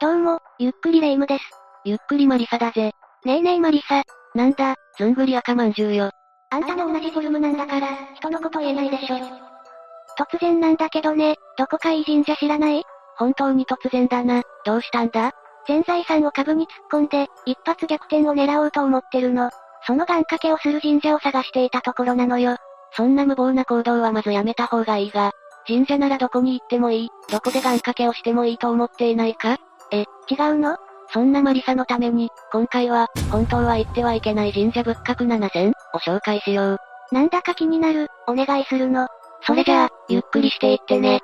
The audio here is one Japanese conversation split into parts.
どうも、ゆっくりレ夢ムです。ゆっくりマリサだぜ。ねえねえマリサ。なんだ、ずんぐり赤まんじゅうよ。あんたの同じフォルムなんだから、人のこと言えないでしょ。突然なんだけどね、どこかいい神社知らない？本当に突然だな。どうしたんだ？全財産を株に突っ込んで、一発逆転を狙おうと思ってるの。その願掛けをする神社を探していたところなのよ。そんな無謀な行動はまずやめた方がいいが、神社ならどこに行ってもいい、どこで願掛けをしてもいいと思っていないか？え、違うの？そんなマリサのために、今回は、本当は行ってはいけない神社仏閣7000を紹介しよう。なんだか気になる、お願いするの。それじゃあ、ゆっくりしていってね。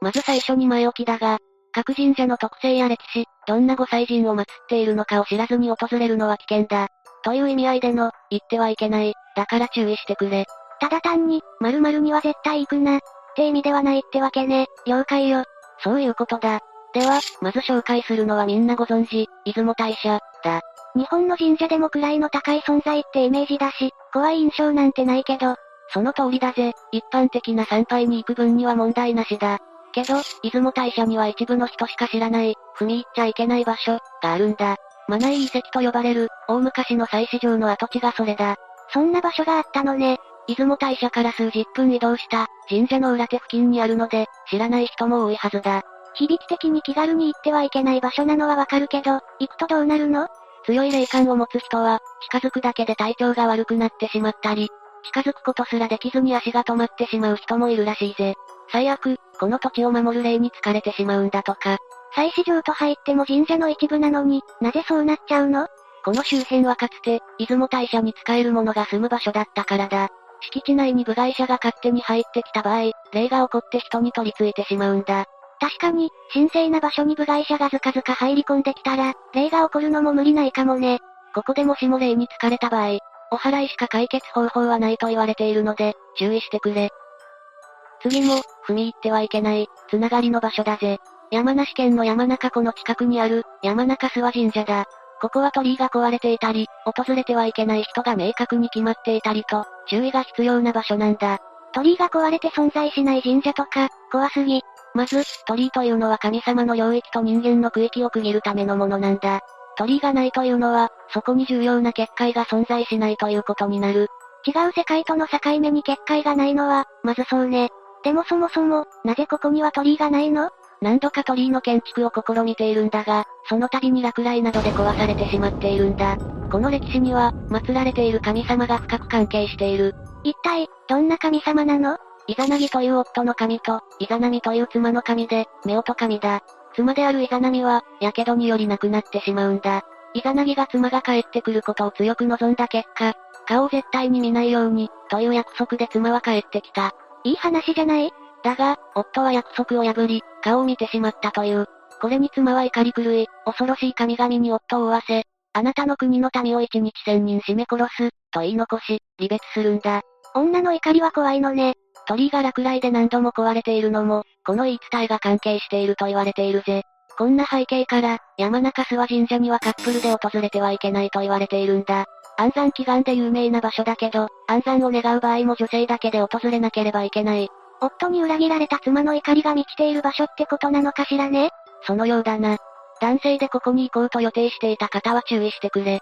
まず最初に前置きだが、各神社の特性や歴史、どんな御祭神を祀っているのかを知らずに訪れるのは危険だ。という意味合いでの、行ってはいけない、だから注意してくれ。ただ単に、〇〇には絶対行くな、って意味ではないってわけね、了解よ。そういうことだ。では、まず紹介するのはみんなご存知、出雲大社、だ。日本の神社でも位の高い存在ってイメージだし、怖い印象なんてないけど。その通りだぜ、一般的な参拝に行く分には問題なしだ。けど、出雲大社には一部の人しか知らない、踏み入っちゃいけない場所、があるんだ。マナイ遺跡と呼ばれる、大昔の祭祀場の跡地がそれだ。そんな場所があったのね。出雲大社から数十分移動した、神社の裏手付近にあるので、知らない人も多いはずだ。響き的に気軽に行ってはいけない場所なのはわかるけど、行くとどうなるの？強い霊感を持つ人は、近づくだけで体調が悪くなってしまったり、近づくことすらできずに足が止まってしまう人もいるらしいぜ。最悪、この土地を守る霊に疲れてしまうんだとか。祭祀場と入っても神社の一部なのに、なぜそうなっちゃうの？この周辺はかつて、出雲大社に使える者が住む場所だったからだ。敷地内に部外者が勝手に入ってきた場合、霊が起こって人に取り付いてしまうんだ。確かに、神聖な場所に部外者がずかずか入り込んできたら、霊が起こるのも無理ないかもね。ここでもしも霊に疲れた場合、お祓いしか解決方法はないと言われているので、注意してくれ。次も、踏み入ってはいけない、つながりの場所だぜ。山梨県の山中湖の近くにある、山中諏訪神社だ。ここは鳥居が壊れていたり、訪れてはいけない人が明確に決まっていたりと、注意が必要な場所なんだ。鳥居が壊れて存在しない神社とか、怖すぎ。まず、鳥居というのは神様の領域と人間の区域を区切るためのものなんだ。鳥居がないというのは、そこに重要な結界が存在しないということになる。違う世界との境目に結界がないのは、まずそうね。でもそもそも、なぜここには鳥居がないの？何度か鳥居の建築を試みているんだが、その度に落雷などで壊されてしまっているんだ。この歴史には、祀られている神様が深く関係している。一体、どんな神様なの？イザナギという夫の神と、イザナミという妻の神で、夫婦神だ。妻であるイザナミは、火傷により亡くなってしまうんだ。イザナギが妻が帰ってくることを強く望んだ結果、顔を絶対に見ないように、という約束で妻は帰ってきた。いい話じゃない？だが、夫は約束を破り、顔を見てしまったという。これに妻は怒り狂い、恐ろしい神々に夫を追わせ、あなたの国の民を一日千人締め殺す、と言い残し、離別するんだ。女の怒りは怖いのね。鳥居が落雷で何度も壊れているのも、この言い伝えが関係していると言われているぜ。こんな背景から、山中諏訪神社にはカップルで訪れてはいけないと言われているんだ。安産祈願で有名な場所だけど、安産を願う場合も女性だけで訪れなければいけない。夫に裏切られた妻の怒りが満ちている場所ってことなのかしらねそのようだな。男性でここに行こうと予定していた方は注意してくれ。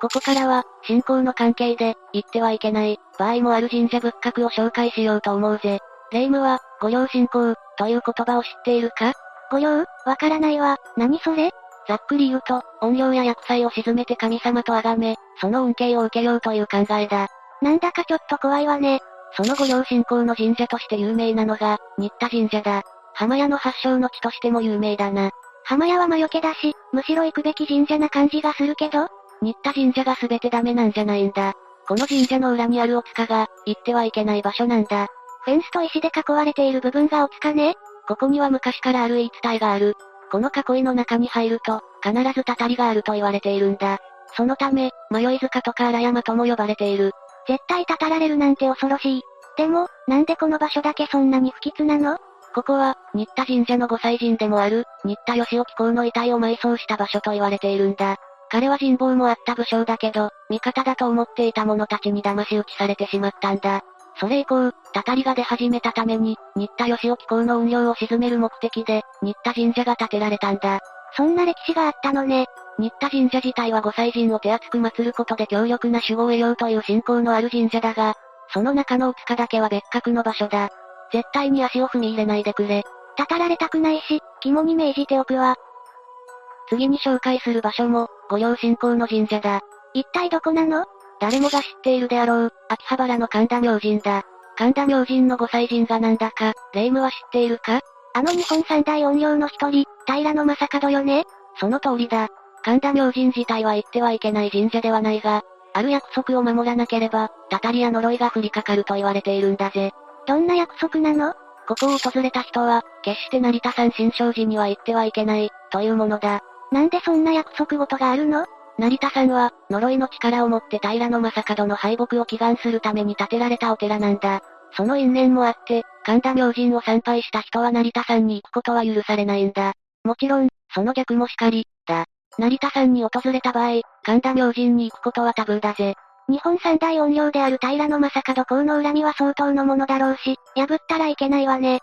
ここからは、信仰の関係で、行ってはいけない、場合もある神社仏閣を紹介しようと思うぜ。霊夢は、御用信仰、という言葉を知っているか？御用？わからないわ。何それ？ざっくり言うと、怨霊や薬剤を沈めて神様と崇め、その恩恵を受けようという考えだ。なんだかちょっと怖いわね。その御用信仰の神社として有名なのが、新田神社だ。浜屋の発祥の地としても有名だな。浜屋は魔除けだし、むしろ行くべき神社な感じがするけど、新田神社が全てダメなんじゃないんだ。この神社の裏にあるお塚が、行ってはいけない場所なんだ。フェンスと石で囲われている部分がお塚ね？ここには昔からある言い伝えがある。この囲いの中に入ると、必ずたたりがあると言われているんだ。そのため、迷い塚とか荒山とも呼ばれている。絶対たたられるなんて恐ろしい。でも、なんでこの場所だけそんなに不吉なの？ここは、新田神社の御祭神でもある、新田義興公の遺体を埋葬した場所と言われているんだ。彼は人望もあった武将だけど、味方だと思っていた者たちに騙し討ちされてしまったんだ。それ以降、たたりが出始めたために、新田義興公の運用を鎮める目的で、新田神社が建てられたんだ。そんな歴史があったのね。新田神社自体は御祭神を手厚く祀ることで強力な守護を得ようという信仰のある神社だが、その中の塚だけは別格の場所だ。絶対に足を踏み入れないでくれ。たたられたくないし、肝に銘じておくわ。次に紹介する場所も、御用信仰の神社だ。一体どこなの？誰もが知っているであろう、秋葉原の神田明神だ。神田明神の御祭神がなんだか、霊夢は知っているか？あの日本三大怨霊の一人、平野正門よね？その通りだ。神田明神自体は行ってはいけない神社ではないが、ある約束を守らなければ、たたりや呪いが降りかかると言われているんだぜ。どんな約束なの？ここを訪れた人は、決して成田山新勝寺には行ってはいけない、というものだ。なんでそんな約束事があるの？成田山は、呪いの力を持って平野正門の敗北を祈願するために建てられたお寺なんだ。その因縁もあって、神田明神を参拝した人は成田山に行くことは許されないんだ。もちろん、その逆もしかり、だ。成田山に訪れた場合、神田明神に行くことはタブーだぜ。日本三大怨霊である平野正門公の恨みは相当のものだろうし、破ったらいけないわね。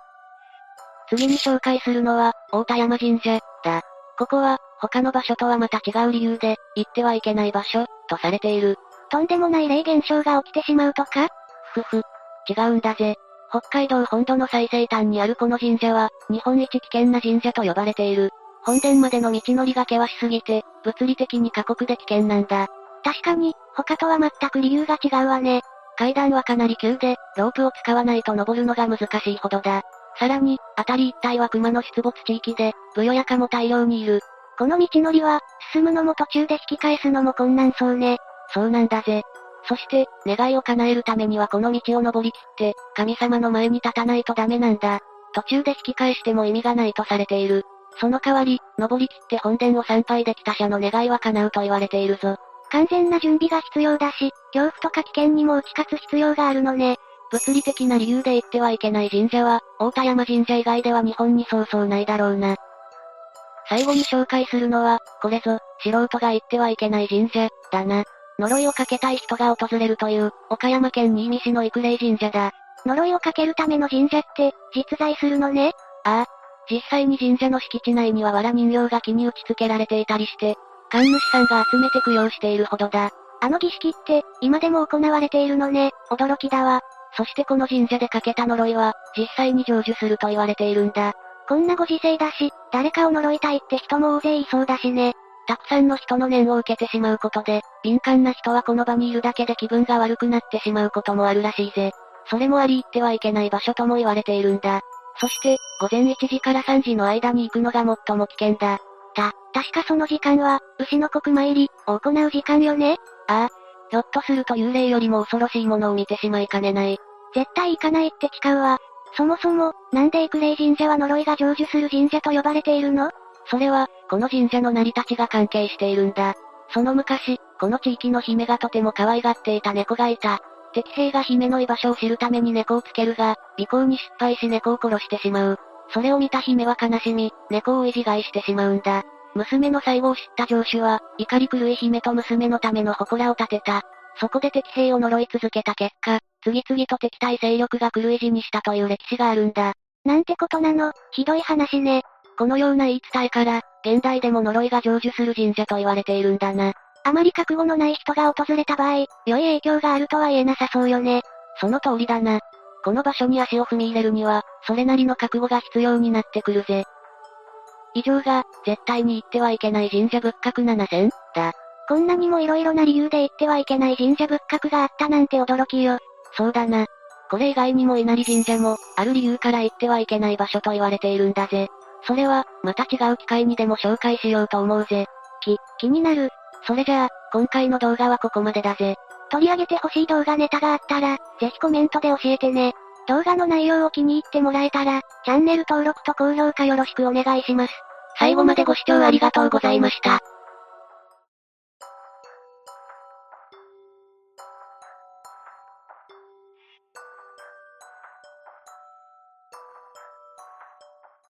次に紹介するのは、大田山神社、だ。ここは、他の場所とはまた違う理由で、行ってはいけない場所、とされている。とんでもない霊現象が起きてしまうとか？ふふ。違うんだぜ。北海道本土の最西端にあるこの神社は、日本一危険な神社と呼ばれている。本殿までの道のりが険しすぎて、物理的に過酷で危険なんだ。確かに、他とは全く理由が違うわね。階段はかなり急で、ロープを使わないと登るのが難しいほどだ。さらに、辺り一帯は熊の出没地域で、ブヨヤカも大量にいる。この道のりは、進むのも途中で引き返すのも困難そうね。そうなんだぜ。そして、願いを叶えるためにはこの道を登り切って、神様の前に立たないとダメなんだ。途中で引き返しても意味がないとされている。その代わり、登り切って本殿を参拝できた者の願いは叶うと言われているぞ。完全な準備が必要だし、恐怖とか危険にも打ち勝つ必要があるのね。物理的な理由で行ってはいけない神社は、大田山神社以外では日本にそうそうないだろうな。最後に紹介するのは、これぞ、素人が行ってはいけない神社、だな。呪いをかけたい人が訪れるという、岡山県新見市の育霊神社だ。呪いをかけるための神社って、実在するのね？ああ。実際に神社の敷地内には藁人形が木に打ち付けられていたりして、神主さんが集めて供養しているほどだ。あの儀式って、今でも行われているのね、驚きだわ。そしてこの神社でかけた呪いは、実際に成就すると言われているんだ。こんなご時世だし、誰かを呪いたいって人も大勢いそうだしね。たくさんの人の念を受けてしまうことで、敏感な人はこの場にいるだけで気分が悪くなってしまうこともあるらしいぜ。それもあり行ってはいけない場所とも言われているんだ。そして、午前1時から3時の間に行くのが最も危険だ。た、確かその時間は、牛の国参り、を行う時間よね？ああ。ひょっとすると幽霊よりも恐ろしいものを見てしまいかねない。絶対行かないって誓うわ。そもそも、なんで育霊神社は呪いが成就する神社と呼ばれているの？それは、この神社の成り立ちが関係しているんだ。その昔、この地域の姫がとても可愛がっていた猫がいた。敵兵が姫の居場所を知るために猫をつけるが、尾行に失敗し猫を殺してしまう。それを見た姫は悲しみ、猫を維持買いしてしまうんだ。娘の最後を知った城主は、怒り狂い姫と娘のための祠を建てた。そこで敵兵を呪い続けた結果、次々と敵対勢力が狂い死にしたという歴史があるんだ。なんてことなの、ひどい話ね。このような言い伝えから、現代でも呪いが成就する神社と言われているんだな。あまり覚悟のない人が訪れた場合、良い影響があるとは言えなさそうよね。その通りだな。この場所に足を踏み入れるには、それなりの覚悟が必要になってくるぜ。以上が、絶対に行ってはいけない神社仏閣7選だ。こんなにも色々な理由で行ってはいけない神社仏閣があったなんて驚きよ。そうだな。これ以外にも稲荷神社も、ある理由から行ってはいけない場所と言われているんだぜ。それは、また違う機会にでも紹介しようと思うぜ。き、気になる。それじゃあ、今回の動画はここまでだぜ。取り上げてほしい動画ネタがあったら、ぜひコメントで教えてね。動画の内容を気に入ってもらえたら、チャンネル登録と高評価よろしくお願いします。最後までご視聴ありがとうございました。